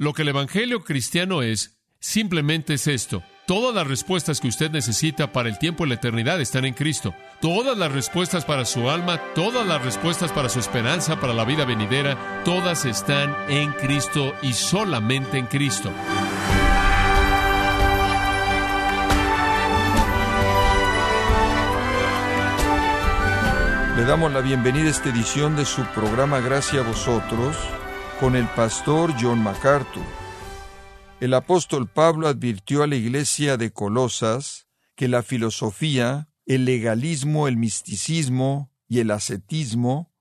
Lo que el Evangelio cristiano es, simplemente es esto. Todas las respuestas que usted necesita para el tiempo y la eternidad están en Cristo. Todas las respuestas para su alma, todas las respuestas para su esperanza, para la vida venidera, todas están en Cristo y solamente en Cristo. Le damos la bienvenida a esta edición de su programa Gracia a vosotros con el pastor John MacArthur. El apóstol Pablo advirtió a la iglesia de Colosas que la filosofía, el legalismo, el misticismo y el ascetismo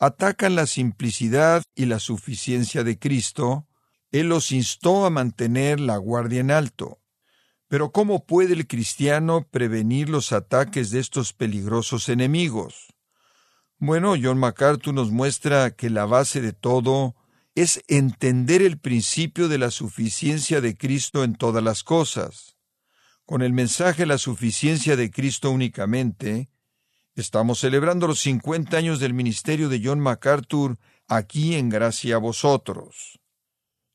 atacan la simplicidad y la suficiencia de Cristo. Él los instó a mantener la guardia en alto. Pero ¿cómo puede el cristiano prevenir los ataques de estos peligrosos enemigos? Bueno, John MacArthur nos muestra que la base de todo es entender el principio de la suficiencia de Cristo en todas las cosas. Con el mensaje la suficiencia de Cristo únicamente, estamos celebrando los 50 años del ministerio de John MacArthur aquí en Gracia a vosotros.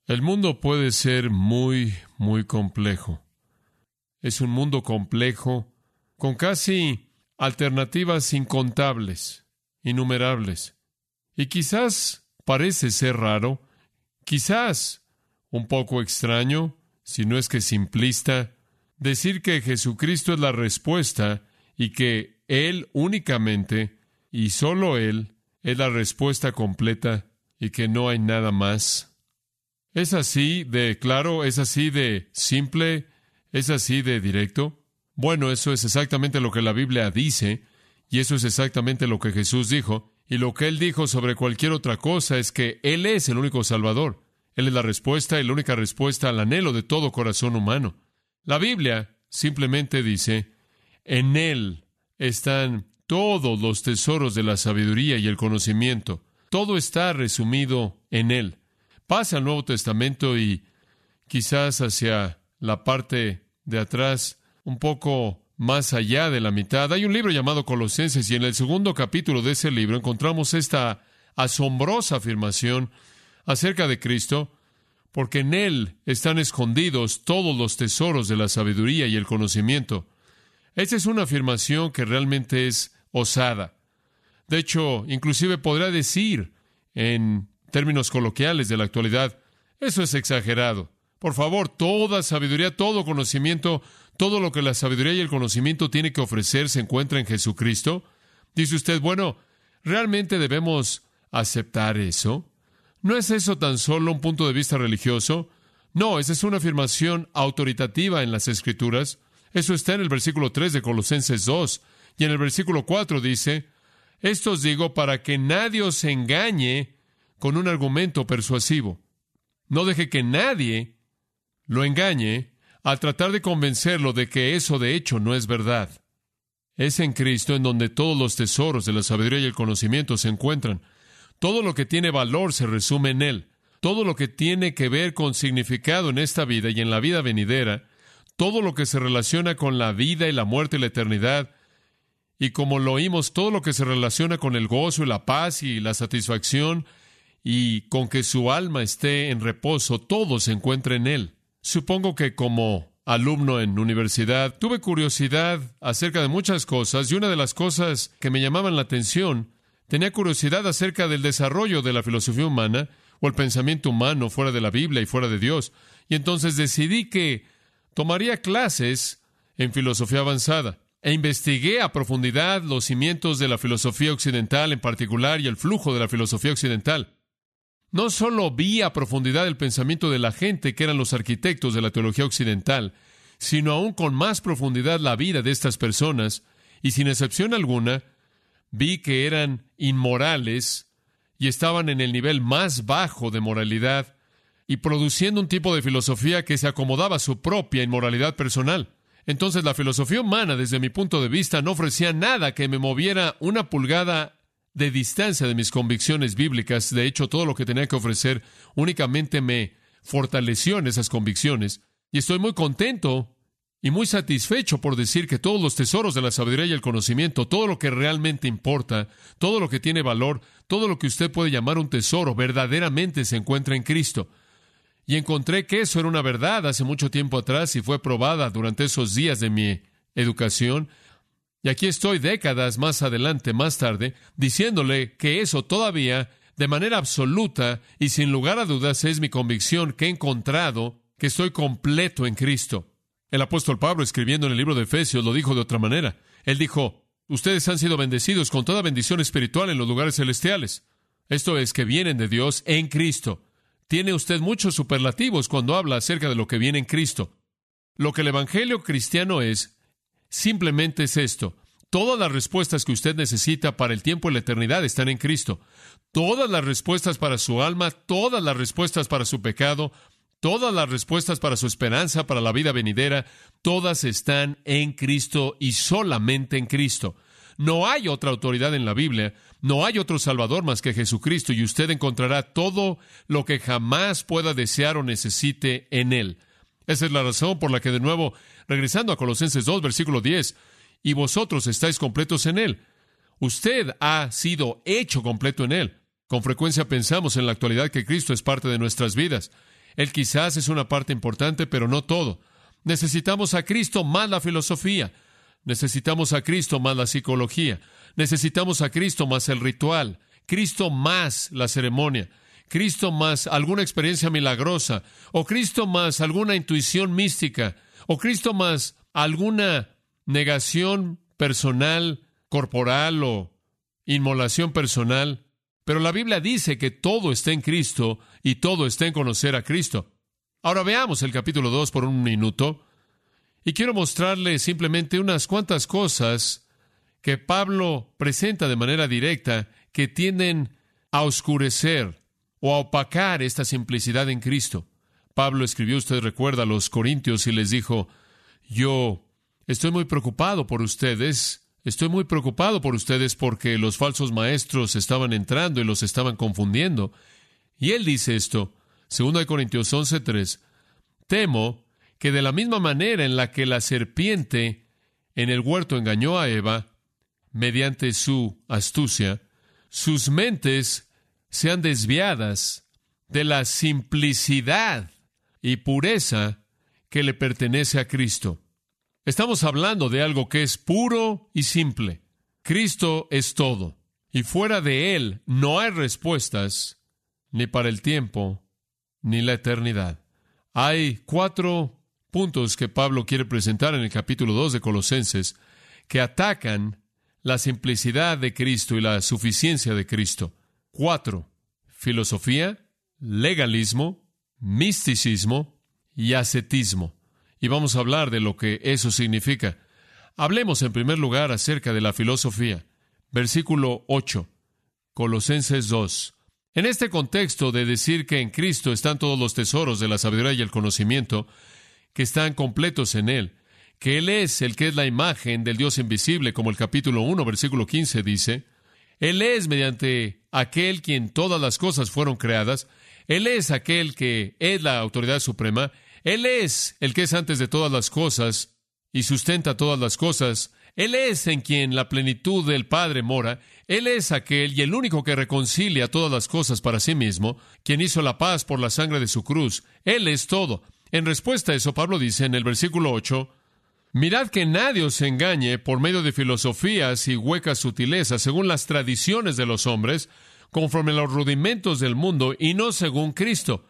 El mundo puede ser muy, muy complejo. Es un mundo complejo con casi alternativas incontables innumerables. Y quizás parece ser raro, quizás un poco extraño, si no es que simplista, decir que Jesucristo es la respuesta y que Él únicamente y solo Él es la respuesta completa y que no hay nada más. ¿Es así de claro? ¿Es así de simple? ¿Es así de directo? Bueno, eso es exactamente lo que la Biblia dice, y eso es exactamente lo que Jesús dijo. Y lo que Él dijo sobre cualquier otra cosa es que Él es el único Salvador. Él es la respuesta y la única respuesta al anhelo de todo corazón humano. La Biblia simplemente dice, en Él están todos los tesoros de la sabiduría y el conocimiento. Todo está resumido en Él. Pasa al Nuevo Testamento y quizás hacia la parte de atrás un poco más allá de la mitad. Hay un libro llamado Colosenses y en el segundo capítulo de ese libro encontramos esta asombrosa afirmación acerca de Cristo, porque en Él están escondidos todos los tesoros de la sabiduría y el conocimiento. Esta es una afirmación que realmente es osada. De hecho, inclusive podrá decir, en términos coloquiales de la actualidad, eso es exagerado. Por favor, toda sabiduría, todo conocimiento todo lo que la sabiduría y el conocimiento tiene que ofrecer se encuentra en Jesucristo? Dice usted, bueno, ¿realmente debemos aceptar eso? ¿No es eso tan solo un punto de vista religioso? No, esa es una afirmación autoritativa en las Escrituras. Eso está en el versículo 3 de Colosenses 2. Y en el versículo 4 dice, Esto os digo para que nadie os engañe con un argumento persuasivo. No deje que nadie lo engañe al tratar de convencerlo de que eso de hecho no es verdad. Es en Cristo en donde todos los tesoros de la sabiduría y el conocimiento se encuentran. Todo lo que tiene valor se resume en Él. Todo lo que tiene que ver con significado en esta vida y en la vida venidera, todo lo que se relaciona con la vida y la muerte y la eternidad, y como lo oímos, todo lo que se relaciona con el gozo y la paz y la satisfacción, y con que su alma esté en reposo, todo se encuentra en Él. Supongo que como alumno en universidad tuve curiosidad acerca de muchas cosas y una de las cosas que me llamaban la atención tenía curiosidad acerca del desarrollo de la filosofía humana o el pensamiento humano fuera de la Biblia y fuera de Dios. Y entonces decidí que tomaría clases en filosofía avanzada e investigué a profundidad los cimientos de la filosofía occidental en particular y el flujo de la filosofía occidental. No solo vi a profundidad el pensamiento de la gente que eran los arquitectos de la teología occidental, sino aún con más profundidad la vida de estas personas, y sin excepción alguna, vi que eran inmorales y estaban en el nivel más bajo de moralidad y produciendo un tipo de filosofía que se acomodaba a su propia inmoralidad personal. Entonces la filosofía humana, desde mi punto de vista, no ofrecía nada que me moviera una pulgada de distancia de mis convicciones bíblicas. De hecho, todo lo que tenía que ofrecer únicamente me fortaleció en esas convicciones. Y estoy muy contento y muy satisfecho por decir que todos los tesoros de la sabiduría y el conocimiento, todo lo que realmente importa, todo lo que tiene valor, todo lo que usted puede llamar un tesoro, verdaderamente se encuentra en Cristo. Y encontré que eso era una verdad hace mucho tiempo atrás y fue probada durante esos días de mi educación. Y aquí estoy décadas más adelante, más tarde, diciéndole que eso todavía, de manera absoluta y sin lugar a dudas, es mi convicción que he encontrado que estoy completo en Cristo. El apóstol Pablo, escribiendo en el libro de Efesios, lo dijo de otra manera. Él dijo, ustedes han sido bendecidos con toda bendición espiritual en los lugares celestiales. Esto es que vienen de Dios en Cristo. Tiene usted muchos superlativos cuando habla acerca de lo que viene en Cristo. Lo que el Evangelio cristiano es, simplemente es esto. Todas las respuestas que usted necesita para el tiempo y la eternidad están en Cristo. Todas las respuestas para su alma, todas las respuestas para su pecado, todas las respuestas para su esperanza, para la vida venidera, todas están en Cristo y solamente en Cristo. No hay otra autoridad en la Biblia, no hay otro Salvador más que Jesucristo y usted encontrará todo lo que jamás pueda desear o necesite en Él. Esa es la razón por la que de nuevo, regresando a Colosenses 2, versículo 10, y vosotros estáis completos en Él. Usted ha sido hecho completo en Él. Con frecuencia pensamos en la actualidad que Cristo es parte de nuestras vidas. Él quizás es una parte importante, pero no todo. Necesitamos a Cristo más la filosofía. Necesitamos a Cristo más la psicología. Necesitamos a Cristo más el ritual. Cristo más la ceremonia. Cristo más alguna experiencia milagrosa. O Cristo más alguna intuición mística. O Cristo más alguna negación personal, corporal o inmolación personal. Pero la Biblia dice que todo está en Cristo y todo está en conocer a Cristo. Ahora veamos el capítulo 2 por un minuto. Y quiero mostrarle simplemente unas cuantas cosas que Pablo presenta de manera directa que tienden a oscurecer o a opacar esta simplicidad en Cristo. Pablo escribió, usted recuerda, a los Corintios y les dijo, yo estoy muy preocupado por ustedes, estoy muy preocupado por ustedes porque los falsos maestros estaban entrando y los estaban confundiendo. Y él dice esto, 2 Corintios 11:3, temo que de la misma manera en la que la serpiente en el huerto engañó a Eva, mediante su astucia, sus mentes sean desviadas de la simplicidad y pureza que le pertenece a Cristo. Estamos hablando de algo que es puro y simple. Cristo es todo, y fuera de Él no hay respuestas ni para el tiempo ni la eternidad. Hay cuatro puntos que Pablo quiere presentar en el capítulo 2 de Colosenses que atacan la simplicidad de Cristo y la suficiencia de Cristo. Cuatro, filosofía, legalismo, misticismo y ascetismo. Y vamos a hablar de lo que eso significa. Hablemos en primer lugar acerca de la filosofía. Versículo 8, Colosenses 2. En este contexto de decir que en Cristo están todos los tesoros de la sabiduría y el conocimiento, que están completos en Él, que Él es el que es la imagen del Dios invisible, como el capítulo 1, versículo 15 dice. Él es mediante aquel quien todas las cosas fueron creadas. Él es aquel que es la autoridad suprema. Él es el que es antes de todas las cosas y sustenta todas las cosas. Él es en quien la plenitud del Padre mora. Él es aquel y el único que reconcilia todas las cosas para sí mismo, quien hizo la paz por la sangre de su cruz. Él es todo. En respuesta a eso, Pablo dice en el versículo 8, Mirad que nadie os engañe por medio de filosofías y huecas sutilezas, según las tradiciones de los hombres, conforme a los rudimentos del mundo y no según Cristo.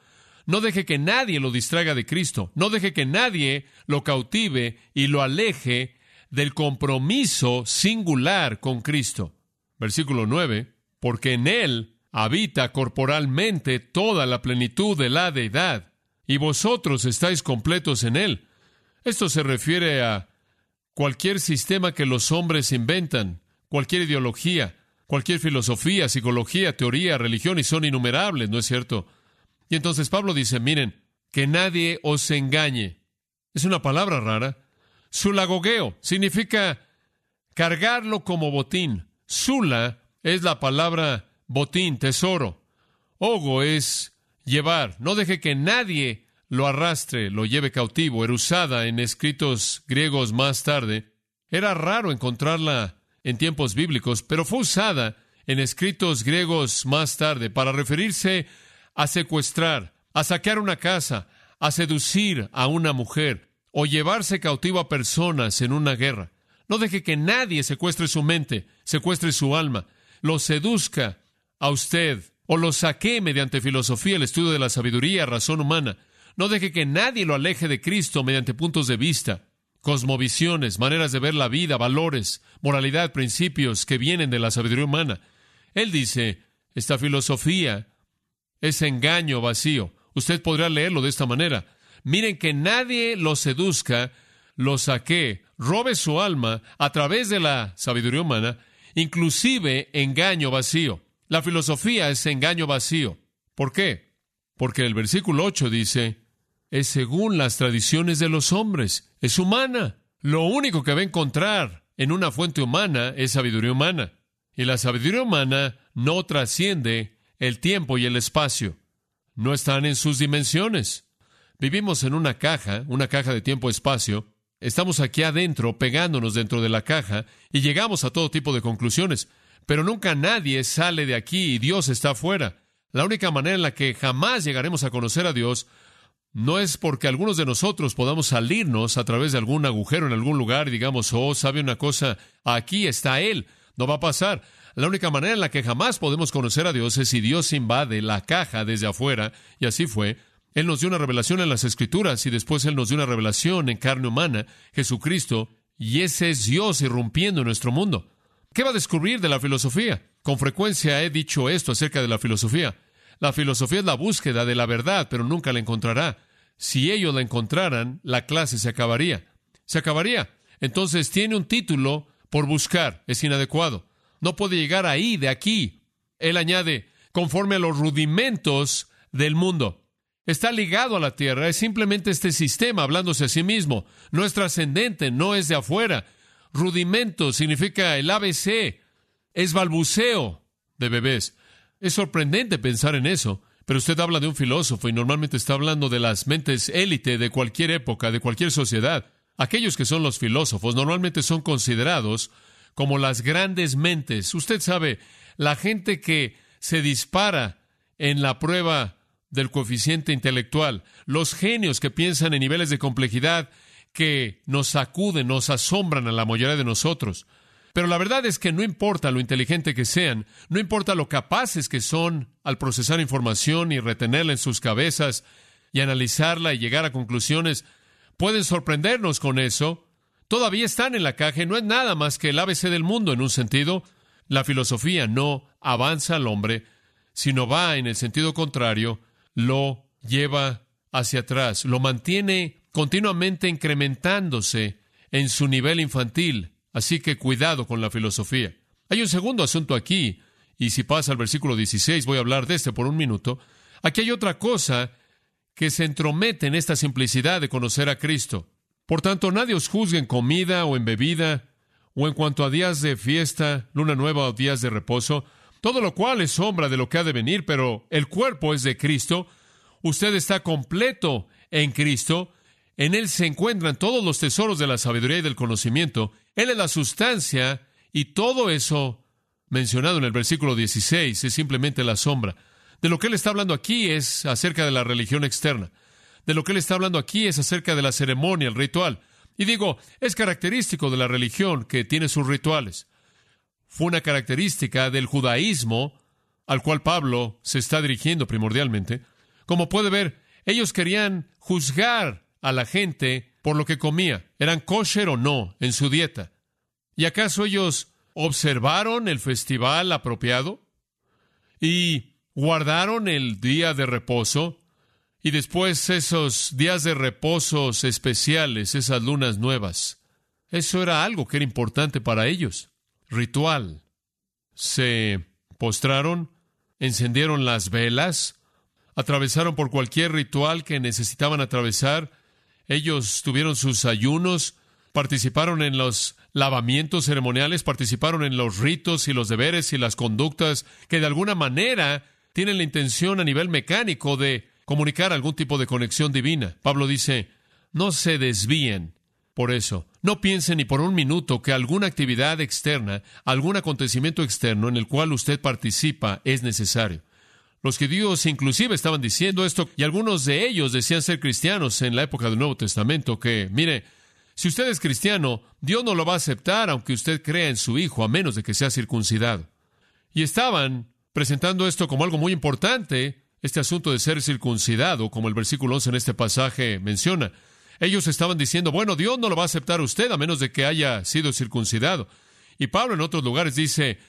No deje que nadie lo distraiga de Cristo. No deje que nadie lo cautive y lo aleje del compromiso singular con Cristo. Versículo 9. Porque en Él habita corporalmente toda la plenitud de la deidad y vosotros estáis completos en Él. Esto se refiere a cualquier sistema que los hombres inventan, cualquier ideología, cualquier filosofía, psicología, teoría, religión, y son innumerables, ¿no es cierto? Y entonces Pablo dice, miren, que nadie os engañe. Es una palabra rara. Sulagogueo significa cargarlo como botín. Sula es la palabra botín, tesoro. Ogo es llevar. No deje que nadie lo arrastre, lo lleve cautivo. Era usada en escritos griegos más tarde. Era raro encontrarla en tiempos bíblicos, pero fue usada en escritos griegos más tarde para referirse a secuestrar, a saquear una casa, a seducir a una mujer o llevarse cautivo a personas en una guerra. No deje que nadie secuestre su mente, secuestre su alma, lo seduzca a usted o lo saquee mediante filosofía, el estudio de la sabiduría, razón humana. No deje que nadie lo aleje de Cristo mediante puntos de vista, cosmovisiones, maneras de ver la vida, valores, moralidad, principios que vienen de la sabiduría humana. Él dice, esta filosofía es engaño vacío. Usted podrá leerlo de esta manera. Miren que nadie lo seduzca, lo saque, robe su alma a través de la sabiduría humana, inclusive engaño vacío. La filosofía es engaño vacío. ¿Por qué? Porque el versículo 8 dice, es según las tradiciones de los hombres, es humana. Lo único que va a encontrar en una fuente humana es sabiduría humana. Y la sabiduría humana no trasciende el tiempo y el espacio. No están en sus dimensiones. Vivimos en una caja, una caja de tiempo-espacio. Estamos aquí adentro, pegándonos dentro de la caja, y llegamos a todo tipo de conclusiones. Pero nunca nadie sale de aquí y Dios está afuera. La única manera en la que jamás llegaremos a conocer a Dios no es porque algunos de nosotros podamos salirnos a través de algún agujero en algún lugar y digamos, oh, sabe una cosa, aquí está Él. No va a pasar. La única manera en la que jamás podemos conocer a Dios es si Dios invade la caja desde afuera, y así fue. Él nos dio una revelación en las Escrituras y después Él nos dio una revelación en carne humana, Jesucristo, y ese es Dios irrumpiendo en nuestro mundo. ¿Qué va a descubrir de la filosofía? Con frecuencia he dicho esto acerca de la filosofía. La filosofía es la búsqueda de la verdad, pero nunca la encontrará. Si ellos la encontraran, la clase se acabaría. Se acabaría. Entonces tiene un título por buscar. Es inadecuado. No puede llegar ahí, de aquí. Él añade, conforme a los rudimentos del mundo. Está ligado a la tierra, es simplemente este sistema hablándose a sí mismo. No es trascendente, no es de afuera. Rudimento significa el ABC, es balbuceo de bebés. Es sorprendente pensar en eso, pero usted habla de un filósofo y normalmente está hablando de las mentes élite de cualquier época, de cualquier sociedad. Aquellos que son los filósofos normalmente son considerados como las grandes mentes. Usted sabe, la gente que se dispara en la prueba del coeficiente intelectual, los genios que piensan en niveles de complejidad que nos sacuden, nos asombran a la mayoría de nosotros. Pero la verdad es que no importa lo inteligente que sean, no importa lo capaces que son al procesar información y retenerla en sus cabezas y analizarla y llegar a conclusiones, pueden sorprendernos con eso, todavía están en la caja y no es nada más que el ABC del mundo en un sentido. La filosofía no avanza al hombre, sino va en el sentido contrario, lo lleva hacia atrás, lo mantiene continuamente incrementándose en su nivel infantil. Así que cuidado con la filosofía. Hay un segundo asunto aquí, y si pasa al versículo 16, voy a hablar de este por un minuto. Aquí hay otra cosa que se entromete en esta simplicidad de conocer a Cristo. Por tanto, nadie os juzgue en comida o en bebida, o en cuanto a días de fiesta, luna nueva o días de reposo, todo lo cual es sombra de lo que ha de venir, pero el cuerpo es de Cristo. Usted está completo en Cristo. En Él se encuentran todos los tesoros de la sabiduría y del conocimiento. Él es la sustancia y todo eso mencionado en el versículo 16 es simplemente la sombra. De lo que Él está hablando aquí es acerca de la religión externa. De lo que él está hablando aquí es acerca de la ceremonia, el ritual. Y digo, es característico de la religión que tiene sus rituales. Fue una característica del judaísmo al cual Pablo se está dirigiendo primordialmente. Como puede ver, ellos querían juzgar a la gente por lo que comía. ¿Eran kosher o no en su dieta? ¿Y acaso ellos observaron el festival apropiado? ¿Y guardaron el día de reposo? Y después esos días de reposos especiales, esas lunas nuevas. Eso era algo que era importante para ellos. Ritual. Se postraron, encendieron las velas, atravesaron por cualquier ritual que necesitaban atravesar. Ellos tuvieron sus ayunos, participaron en los lavamientos ceremoniales, participaron en los ritos y los deberes y las conductas que de alguna manera tienen la intención a nivel mecánico de comunicar algún tipo de conexión divina. Pablo dice, no se desvíen por eso. No piensen ni por un minuto que alguna actividad externa, algún acontecimiento externo en el cual usted participa es necesario. Los judíos inclusive estaban diciendo esto y algunos de ellos decían ser cristianos en la época del Nuevo Testamento que, mire, si usted es cristiano, Dios no lo va a aceptar aunque usted crea en su Hijo, a menos de que sea circuncidado. Y estaban presentando esto como algo muy importante, este asunto de ser circuncidado, como el versículo 11 en este pasaje menciona. Ellos estaban diciendo, bueno, Dios no lo va a aceptar a usted a menos de que haya sido circuncidado. Y Pablo en otros lugares dice,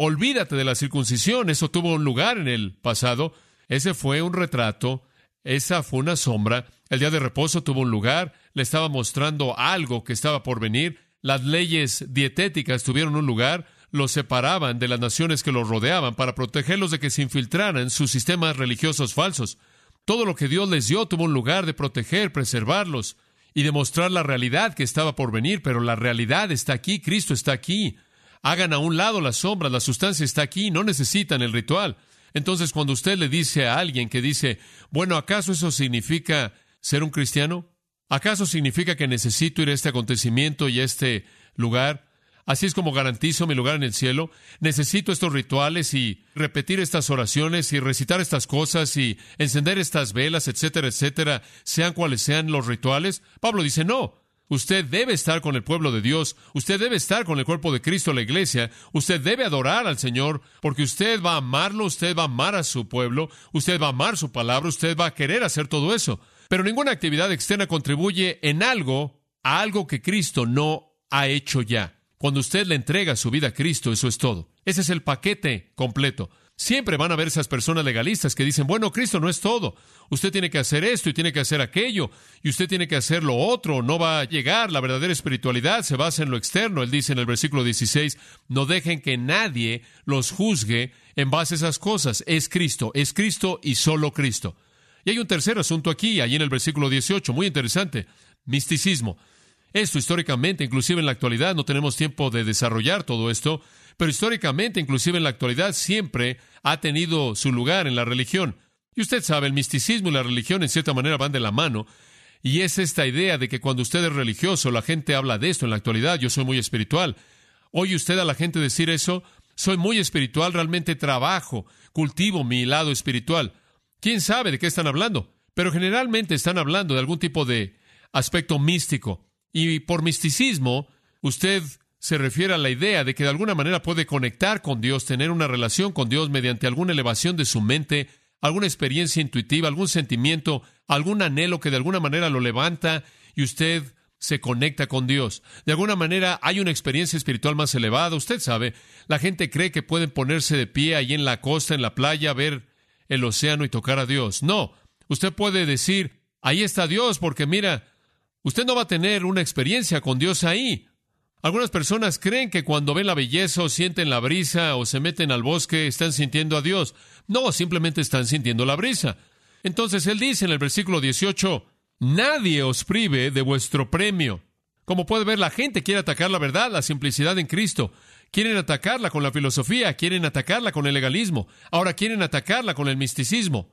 olvídate de la circuncisión, eso tuvo un lugar en el pasado, ese fue un retrato, esa fue una sombra, el día de reposo tuvo un lugar, le estaba mostrando algo que estaba por venir, las leyes dietéticas tuvieron un lugar, los separaban de las naciones que los rodeaban para protegerlos de que se infiltraran sus sistemas religiosos falsos. Todo lo que Dios les dio tuvo un lugar de proteger, preservarlos y demostrar la realidad que estaba por venir, pero la realidad está aquí, Cristo está aquí. Hagan a un lado las sombras, la sustancia está aquí, no necesitan el ritual. Entonces, cuando usted le dice a alguien que dice, bueno, ¿acaso eso significa ser un cristiano? ¿Acaso significa que necesito ir a este acontecimiento y a este lugar? Así es como garantizo mi lugar en el cielo. Necesito estos rituales y repetir estas oraciones y recitar estas cosas y encender estas velas, etcétera, etcétera, sean cuales sean los rituales. Pablo dice, no, Usted debe estar con el pueblo de Dios, usted debe estar con el cuerpo de Cristo, la iglesia, usted debe adorar al Señor, porque usted va a amarlo, usted va a amar a su pueblo, usted va a amar su palabra, usted va a querer hacer todo eso. Pero ninguna actividad externa contribuye en algo a algo que Cristo no ha hecho ya. Cuando usted le entrega su vida a Cristo, eso es todo. Ese es el paquete completo. Siempre van a haber esas personas legalistas que dicen, bueno, Cristo no es todo. Usted tiene que hacer esto y tiene que hacer aquello, y usted tiene que hacer lo otro, no va a llegar. La verdadera espiritualidad se basa en lo externo. Él dice en el versículo 16, no dejen que nadie los juzgue en base a esas cosas. Es Cristo, es Cristo y solo Cristo. Y hay un tercer asunto aquí, ahí en el versículo 18, muy interesante, misticismo. Esto históricamente, inclusive en la actualidad, no tenemos tiempo de desarrollar todo esto, pero históricamente, inclusive en la actualidad, siempre ha tenido su lugar en la religión. Y usted sabe, el misticismo y la religión en cierta manera van de la mano, y es esta idea de que cuando usted es religioso, la gente habla de esto en la actualidad, yo soy muy espiritual. ¿Oye usted a la gente decir eso? Soy muy espiritual, realmente trabajo, cultivo mi lado espiritual. ¿Quién sabe de qué están hablando? Pero generalmente están hablando de algún tipo de aspecto místico. Y por misticismo, usted se refiere a la idea de que de alguna manera puede conectar con Dios, tener una relación con Dios mediante alguna elevación de su mente, alguna experiencia intuitiva, algún sentimiento, algún anhelo que de alguna manera lo levanta y usted se conecta con Dios. De alguna manera hay una experiencia espiritual más elevada. Usted sabe, la gente cree que pueden ponerse de pie ahí en la costa, en la playa, ver el océano y tocar a Dios. No, usted puede decir, ahí está Dios, porque mira, Usted no va a tener una experiencia con Dios ahí. Algunas personas creen que cuando ven la belleza o sienten la brisa o se meten al bosque están sintiendo a Dios. No, simplemente están sintiendo la brisa. Entonces él dice en el versículo 18, nadie os prive de vuestro premio. Como puede ver, la gente quiere atacar la verdad, la simplicidad en Cristo. Quieren atacarla con la filosofía, quieren atacarla con el legalismo. Ahora quieren atacarla con el misticismo.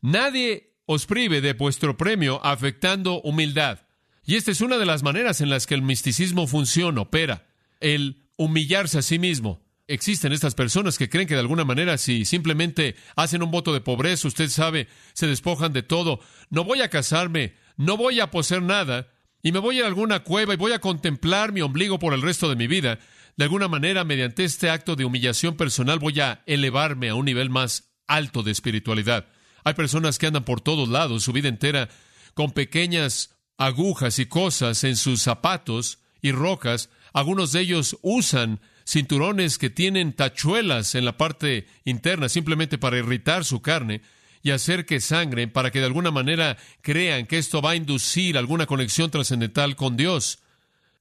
Nadie os prive de vuestro premio afectando humildad. Y esta es una de las maneras en las que el misticismo funciona, opera, el humillarse a sí mismo. Existen estas personas que creen que de alguna manera si simplemente hacen un voto de pobreza, usted sabe, se despojan de todo, no voy a casarme, no voy a poseer nada, y me voy a, alguna cueva y voy a contemplar mi ombligo por el resto de mi vida, de alguna manera, mediante este acto de humillación personal, voy a elevarme a un nivel más alto de espiritualidad. Hay personas que andan por todos lados su vida entera con pequeñas agujas y cosas en sus zapatos y rocas. Algunos de ellos usan cinturones que tienen tachuelas en la parte interna simplemente para irritar su carne y hacer que sangren para que de alguna manera crean que esto va a inducir alguna conexión trascendental con Dios.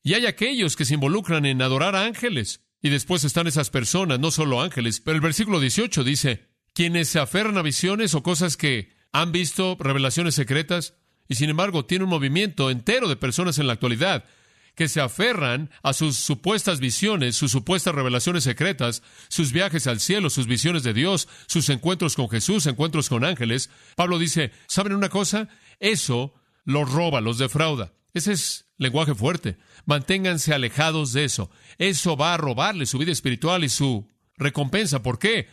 Y hay aquellos que se involucran en adorar a ángeles. Y después están esas personas, no solo ángeles, pero el versículo 18 dice, quienes se aferran a visiones o cosas que han visto, revelaciones secretas, y sin embargo, tiene un movimiento entero de personas en la actualidad que se aferran a sus supuestas visiones, sus supuestas revelaciones secretas, sus viajes al cielo, sus visiones de Dios, sus encuentros con Jesús, encuentros con ángeles. Pablo dice, ¿saben una cosa? Eso los roba, los defrauda. Ese es lenguaje fuerte. Manténganse alejados de eso. Eso va a robarle su vida espiritual y su recompensa. ¿Por qué?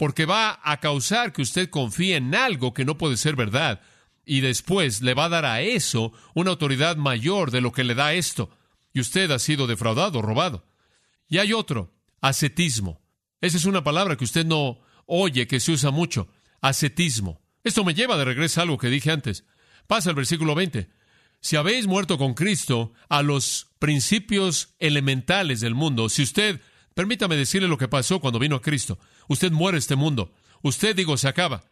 porque va a causar que usted confíe en algo que no puede ser verdad, y después le va a dar a eso una autoridad mayor de lo que le da esto, y usted ha sido defraudado, robado. Y hay otro, ascetismo. Esa es una palabra que usted no oye, que se usa mucho, ascetismo. Esto me lleva de regreso a algo que dije antes. Pasa el versículo 20. Si habéis muerto con Cristo a los principios elementales del mundo, si usted, permítame decirle lo que pasó cuando vino a Cristo, usted muere este mundo, usted, digo, se acaba.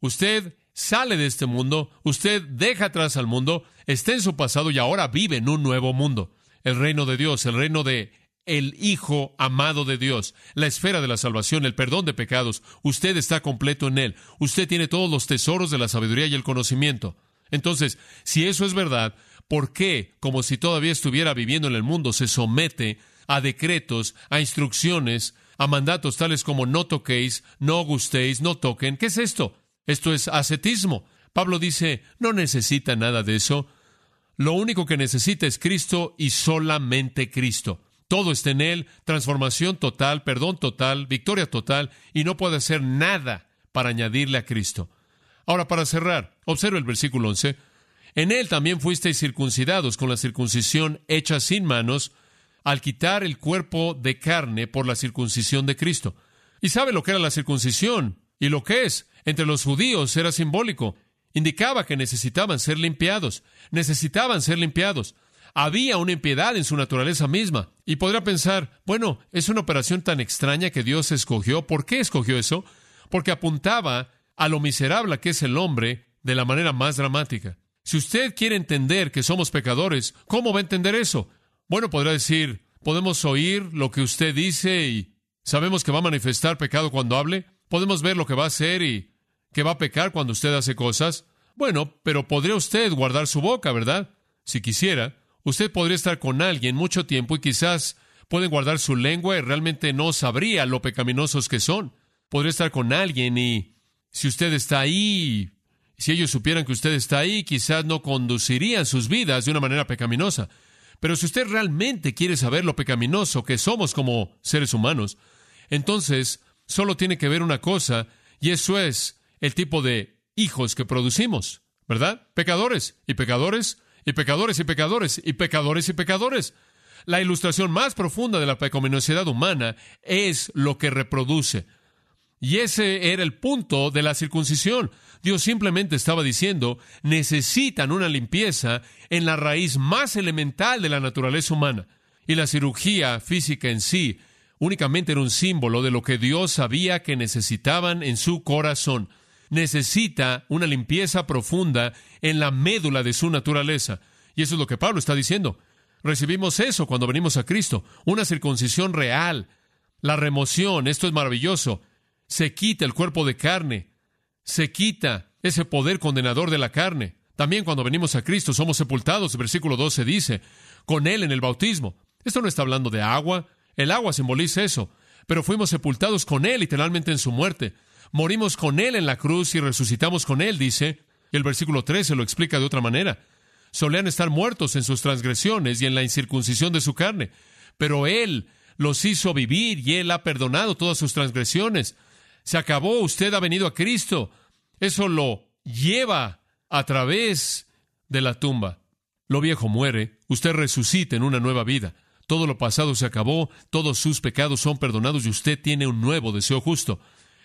Usted sale de este mundo, usted deja atrás al mundo, está en su pasado y ahora vive en un nuevo mundo. El reino de Dios, el reino de el Hijo amado de Dios, la esfera de la salvación, el perdón de pecados. Usted está completo en Él. Usted tiene todos los tesoros de la sabiduría y el conocimiento. Entonces, si eso es verdad, ¿por qué, como si todavía estuviera viviendo en el mundo, se somete a decretos, a instrucciones, a mandatos tales como no toquéis, no gustéis, no toquen? ¿Qué es esto? Esto es ascetismo. Pablo dice, no necesita nada de eso. Lo único que necesita es Cristo y solamente Cristo. Todo está en Él, transformación total, perdón total, victoria total, y no puede hacer nada para añadirle a Cristo. Ahora, para cerrar, observe el versículo 11. En Él también fuisteis circuncidados con la circuncisión hecha sin manos, al quitar el cuerpo de carne por la circuncisión de Cristo. ¿Y sabe lo que era la circuncisión? ¿Y lo que es? Entre los judíos era simbólico. Indicaba que necesitaban ser limpiados. Necesitaban ser limpiados. Había una impiedad en su naturaleza misma. Y podrá pensar, bueno, es una operación tan extraña que Dios escogió. ¿Por qué escogió eso? Porque apuntaba a lo miserable que es el hombre de la manera más dramática. Si usted quiere entender que somos pecadores, ¿cómo va a entender eso? Bueno, podrá decir, podemos oír lo que usted dice y sabemos que va a manifestar pecado cuando hable. Podemos ver lo que va a hacer y que va a pecar cuando usted hace cosas. Bueno, pero podría usted guardar su boca, ¿verdad? Si quisiera. Usted podría estar con alguien mucho tiempo y quizás pueden guardar su lengua y realmente no sabría lo pecaminosos que son. Podría estar con alguien y si usted está ahí, si ellos supieran que usted está ahí, quizás no conducirían sus vidas de una manera pecaminosa. Pero si usted realmente quiere saber lo pecaminoso que somos como seres humanos, entonces solo tiene que ver una cosa, y eso es el tipo de hijos que producimos, ¿verdad? Pecadores y pecadores y pecadores y pecadores y pecadores y pecadores. La ilustración más profunda de la pecaminosidad humana es lo que reproduce. Y ese era el punto de la circuncisión. Dios simplemente estaba diciendo, necesitan una limpieza en la raíz más elemental de la naturaleza humana. Y la cirugía física en sí únicamente era un símbolo de lo que Dios sabía que necesitaban en su corazón necesita una limpieza profunda en la médula de su naturaleza. Y eso es lo que Pablo está diciendo. Recibimos eso cuando venimos a Cristo, una circuncisión real, la remoción, esto es maravilloso. Se quita el cuerpo de carne, se quita ese poder condenador de la carne. También cuando venimos a Cristo somos sepultados, versículo 12 dice, con Él en el bautismo. Esto no está hablando de agua, el agua simboliza eso, pero fuimos sepultados con Él literalmente en su muerte. Morimos con Él en la cruz y resucitamos con Él, dice. Y el versículo 13 lo explica de otra manera. Solían estar muertos en sus transgresiones y en la incircuncisión de su carne, pero Él los hizo vivir y Él ha perdonado todas sus transgresiones. Se acabó, usted ha venido a Cristo. Eso lo lleva a través de la tumba. Lo viejo muere, usted resucita en una nueva vida. Todo lo pasado se acabó, todos sus pecados son perdonados y usted tiene un nuevo deseo justo.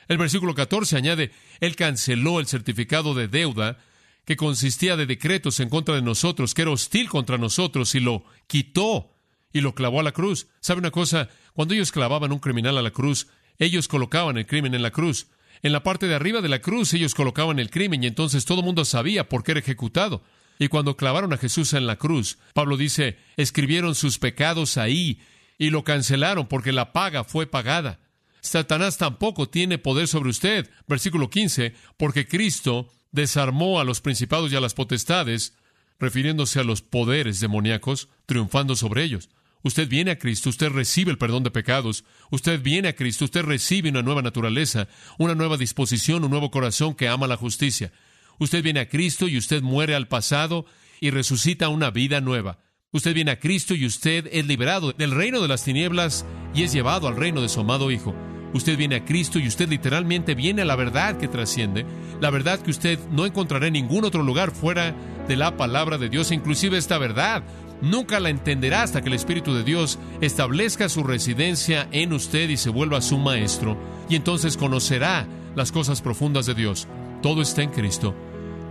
El versículo 14 añade, Él canceló el certificado de deuda que consistía de decretos en contra de nosotros, que era hostil contra nosotros, y lo quitó y lo clavó a la cruz. ¿Sabe una cosa? Cuando ellos clavaban un criminal a la cruz, ellos colocaban el crimen en la cruz. En la parte de arriba de la cruz ellos colocaban el crimen y entonces todo el mundo sabía por qué era ejecutado. Y cuando clavaron a Jesús en la cruz, Pablo dice, escribieron sus pecados ahí y lo cancelaron porque la paga fue pagada. Satanás tampoco tiene poder sobre usted. Versículo 15, porque Cristo desarmó a los principados y a las potestades, refiriéndose a los poderes demoníacos, triunfando sobre ellos. Usted viene a Cristo, usted recibe el perdón de pecados, usted viene a Cristo, usted recibe una nueva naturaleza, una nueva disposición, un nuevo corazón que ama la justicia. Usted viene a Cristo y usted muere al pasado y resucita una vida nueva. Usted viene a Cristo y usted es liberado del reino de las tinieblas y es llevado al reino de su amado Hijo. Usted viene a Cristo y usted literalmente viene a la verdad que trasciende, la verdad que usted no encontrará en ningún otro lugar fuera de la palabra de Dios, inclusive esta verdad. Nunca la entenderá hasta que el Espíritu de Dios establezca su residencia en usted y se vuelva su maestro, y entonces conocerá las cosas profundas de Dios. Todo está en Cristo.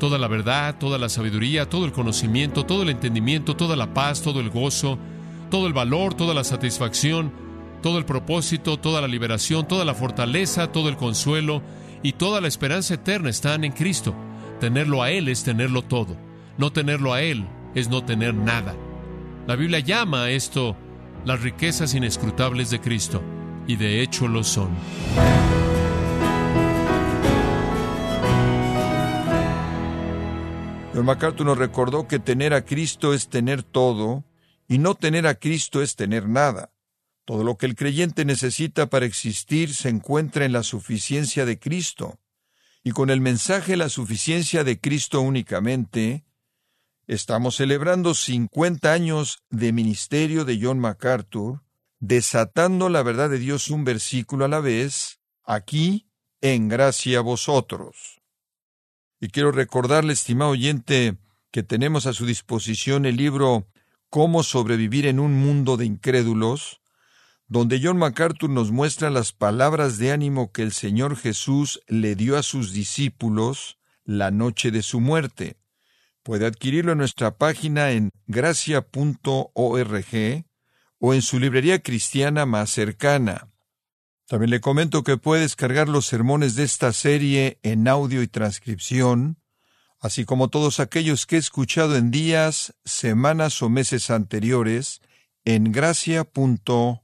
Toda la verdad, toda la sabiduría, todo el conocimiento, todo el entendimiento, toda la paz, todo el gozo, todo el valor, toda la satisfacción, todo el propósito, toda la liberación, toda la fortaleza, todo el consuelo y toda la esperanza eterna están en Cristo. Tenerlo a Él es tenerlo todo. No tenerlo a Él es no tener nada. La Biblia llama a esto las riquezas inescrutables de Cristo, y de hecho lo son. John MacArthur nos recordó que tener a Cristo es tener todo, y no tener a Cristo es tener nada. Todo lo que el creyente necesita para existir se encuentra en la suficiencia de Cristo. Y con el mensaje la suficiencia de Cristo únicamente, estamos celebrando 50 años de ministerio de John MacArthur, desatando la verdad de Dios un versículo a la vez, aquí, en gracia a vosotros. Y quiero recordarle, estimado oyente, que tenemos a su disposición el libro Cómo sobrevivir en un mundo de incrédulos, donde John MacArthur nos muestra las palabras de ánimo que el Señor Jesús le dio a sus discípulos la noche de su muerte. Puede adquirirlo en nuestra página en gracia.org o en su librería cristiana más cercana. También le comento que puede descargar los sermones de esta serie en audio y transcripción, así como todos aquellos que he escuchado en días, semanas o meses anteriores en gracia.org.